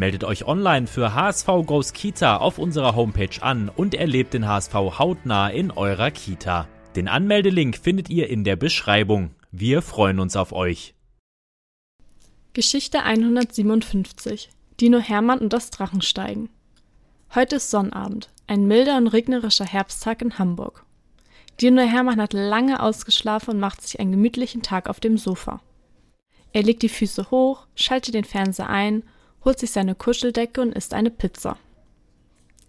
Meldet euch online für HSV Goes Kita auf unserer Homepage an und erlebt den HSV hautnah in eurer Kita. Den Anmeldelink findet ihr in der Beschreibung. Wir freuen uns auf euch. Geschichte 157 Dino Hermann und das Drachensteigen. Heute ist Sonnabend, ein milder und regnerischer Herbsttag in Hamburg. Dino Hermann hat lange ausgeschlafen und macht sich einen gemütlichen Tag auf dem Sofa. Er legt die Füße hoch, schaltet den Fernseher ein holt sich seine Kuscheldecke und isst eine Pizza.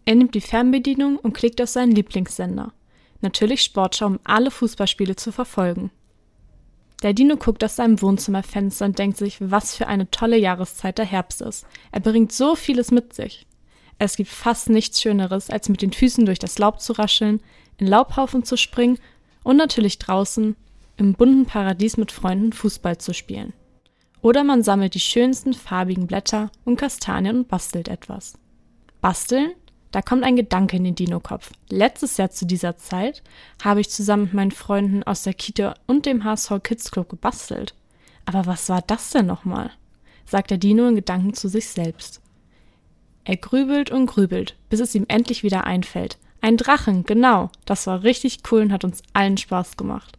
Er nimmt die Fernbedienung und klickt auf seinen Lieblingssender. Natürlich Sportschau, um alle Fußballspiele zu verfolgen. Der Dino guckt aus seinem Wohnzimmerfenster und denkt sich, was für eine tolle Jahreszeit der Herbst ist. Er bringt so vieles mit sich. Es gibt fast nichts Schöneres, als mit den Füßen durch das Laub zu rascheln, in Laubhaufen zu springen und natürlich draußen im bunten Paradies mit Freunden Fußball zu spielen. Oder man sammelt die schönsten farbigen Blätter und Kastanien und bastelt etwas. Basteln? Da kommt ein Gedanke in den Dino-Kopf. Letztes Jahr zu dieser Zeit habe ich zusammen mit meinen Freunden aus der Kita und dem HSV Kids Club gebastelt. Aber was war das denn nochmal? sagt der Dino in Gedanken zu sich selbst. Er grübelt und grübelt, bis es ihm endlich wieder einfällt. Ein Drachen, genau. Das war richtig cool und hat uns allen Spaß gemacht.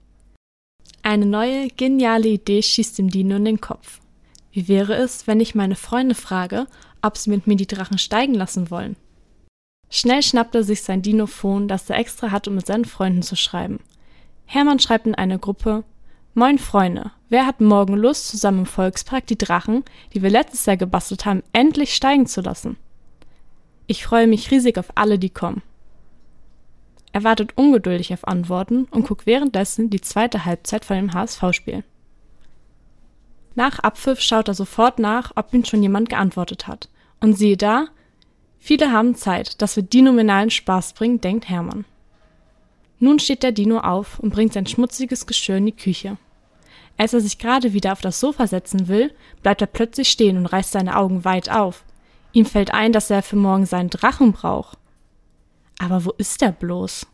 Eine neue, geniale Idee schießt dem Dino in den Kopf. Wie wäre es, wenn ich meine Freunde frage, ob sie mit mir die Drachen steigen lassen wollen? Schnell schnappt er sich sein Dinophon, das er extra hat, um mit seinen Freunden zu schreiben. Hermann schreibt in eine Gruppe Moin Freunde, wer hat morgen Lust, zusammen im Volkspark die Drachen, die wir letztes Jahr gebastelt haben, endlich steigen zu lassen? Ich freue mich riesig auf alle, die kommen. Er wartet ungeduldig auf Antworten und guckt währenddessen die zweite Halbzeit von dem HSV-Spiel. Nach Abpfiff schaut er sofort nach, ob ihm schon jemand geantwortet hat. Und siehe da, viele haben Zeit, das wird dinominalen Spaß bringen, denkt Hermann. Nun steht der Dino auf und bringt sein schmutziges Geschirr in die Küche. Als er sich gerade wieder auf das Sofa setzen will, bleibt er plötzlich stehen und reißt seine Augen weit auf. Ihm fällt ein, dass er für morgen seinen Drachen braucht. Aber wo ist er bloß?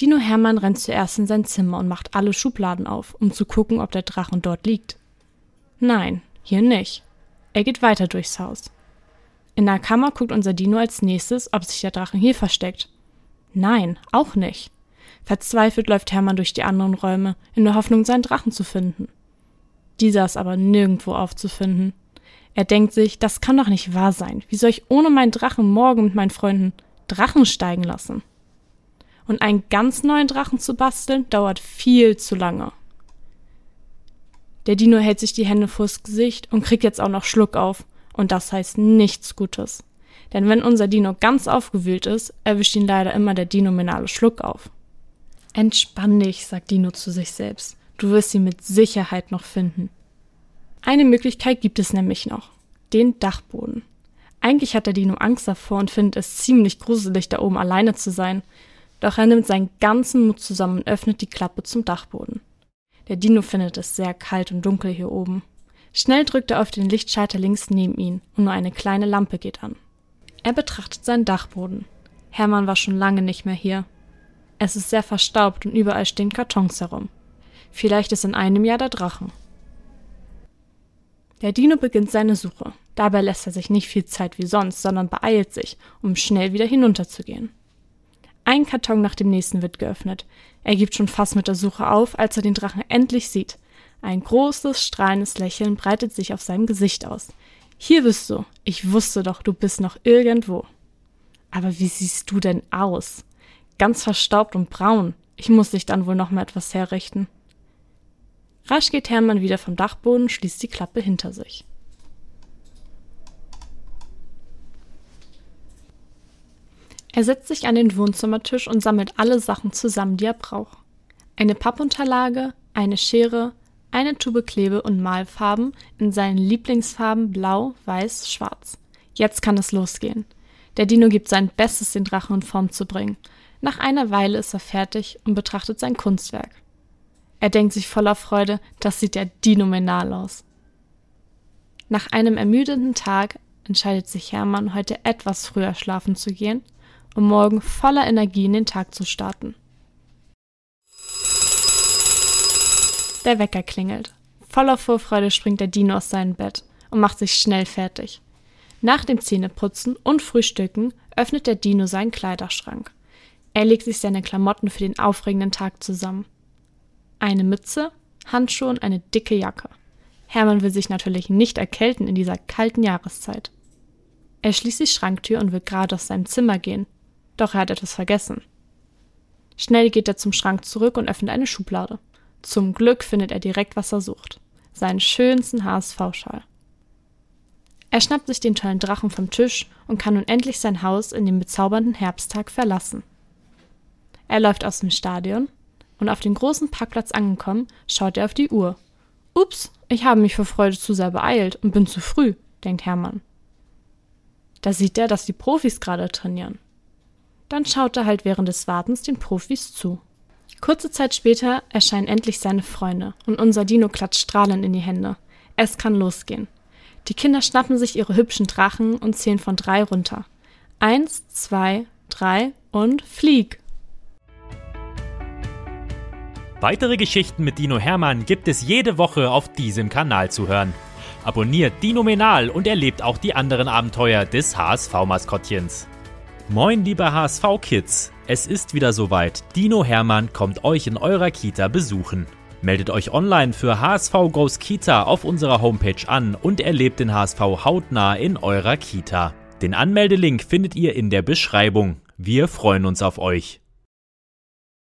Dino Hermann rennt zuerst in sein Zimmer und macht alle Schubladen auf, um zu gucken, ob der Drachen dort liegt. Nein, hier nicht. Er geht weiter durchs Haus. In der Kammer guckt unser Dino als nächstes, ob sich der Drachen hier versteckt. Nein, auch nicht. Verzweifelt läuft Hermann durch die anderen Räume, in der Hoffnung, seinen Drachen zu finden. Dieser ist aber nirgendwo aufzufinden. Er denkt sich, das kann doch nicht wahr sein. Wie soll ich ohne meinen Drachen morgen mit meinen Freunden Drachen steigen lassen. Und einen ganz neuen Drachen zu basteln, dauert viel zu lange. Der Dino hält sich die Hände vors Gesicht und kriegt jetzt auch noch Schluck auf. Und das heißt nichts Gutes. Denn wenn unser Dino ganz aufgewühlt ist, erwischt ihn leider immer der dinominale Schluck auf. Entspann dich, sagt Dino zu sich selbst. Du wirst ihn mit Sicherheit noch finden. Eine Möglichkeit gibt es nämlich noch. Den Dachboden. Eigentlich hat der Dino Angst davor und findet es ziemlich gruselig, da oben alleine zu sein. Doch er nimmt seinen ganzen Mut zusammen und öffnet die Klappe zum Dachboden. Der Dino findet es sehr kalt und dunkel hier oben. Schnell drückt er auf den Lichtschalter links neben ihn und nur eine kleine Lampe geht an. Er betrachtet seinen Dachboden. Hermann war schon lange nicht mehr hier. Es ist sehr verstaubt und überall stehen Kartons herum. Vielleicht ist in einem Jahr der Drachen. Der Dino beginnt seine Suche. Dabei lässt er sich nicht viel Zeit wie sonst, sondern beeilt sich, um schnell wieder hinunterzugehen. Ein Karton nach dem nächsten wird geöffnet. Er gibt schon fast mit der Suche auf, als er den Drachen endlich sieht. Ein großes, strahlendes Lächeln breitet sich auf seinem Gesicht aus. Hier bist du. Ich wusste doch, du bist noch irgendwo. Aber wie siehst du denn aus? Ganz verstaubt und braun. Ich muss dich dann wohl noch mal etwas herrichten. Rasch geht Hermann wieder vom Dachboden, schließt die Klappe hinter sich. Er setzt sich an den Wohnzimmertisch und sammelt alle Sachen zusammen, die er braucht. Eine Pappunterlage, eine Schere, eine Tube Klebe und Malfarben in seinen Lieblingsfarben Blau, Weiß, Schwarz. Jetzt kann es losgehen. Der Dino gibt sein Bestes, den Drachen in Form zu bringen. Nach einer Weile ist er fertig und betrachtet sein Kunstwerk. Er denkt sich voller Freude, das sieht ja dinominal aus. Nach einem ermüdenden Tag entscheidet sich Hermann, heute etwas früher schlafen zu gehen, um morgen voller Energie in den Tag zu starten. Der Wecker klingelt. Voller Vorfreude springt der Dino aus seinem Bett und macht sich schnell fertig. Nach dem Zähneputzen und Frühstücken öffnet der Dino seinen Kleiderschrank. Er legt sich seine Klamotten für den aufregenden Tag zusammen. Eine Mütze, Handschuhe und eine dicke Jacke. Hermann will sich natürlich nicht erkälten in dieser kalten Jahreszeit. Er schließt die Schranktür und will gerade aus seinem Zimmer gehen. Doch er hat etwas vergessen. Schnell geht er zum Schrank zurück und öffnet eine Schublade. Zum Glück findet er direkt, was er sucht. Seinen schönsten HSV-Schal. Er schnappt sich den tollen Drachen vom Tisch und kann nun endlich sein Haus in dem bezaubernden Herbsttag verlassen. Er läuft aus dem Stadion und auf dem großen Parkplatz angekommen, schaut er auf die Uhr. Ups, ich habe mich vor Freude zu sehr beeilt und bin zu früh, denkt Hermann. Da sieht er, dass die Profis gerade trainieren. Dann schaut er halt während des Wartens den Profis zu. Kurze Zeit später erscheinen endlich seine Freunde und unser Dino klatscht strahlend in die Hände. Es kann losgehen. Die Kinder schnappen sich ihre hübschen Drachen und zählen von drei runter. Eins, zwei, drei und flieg! Weitere Geschichten mit Dino Hermann gibt es jede Woche auf diesem Kanal zu hören. Abonniert Dino Menal und erlebt auch die anderen Abenteuer des HSV-Maskottchens. Moin, liebe HSV-Kids! Es ist wieder soweit. Dino Hermann kommt euch in eurer Kita besuchen. Meldet euch online für HSV Goes Kita auf unserer Homepage an und erlebt den HSV hautnah in eurer Kita. Den Anmeldelink findet ihr in der Beschreibung. Wir freuen uns auf euch.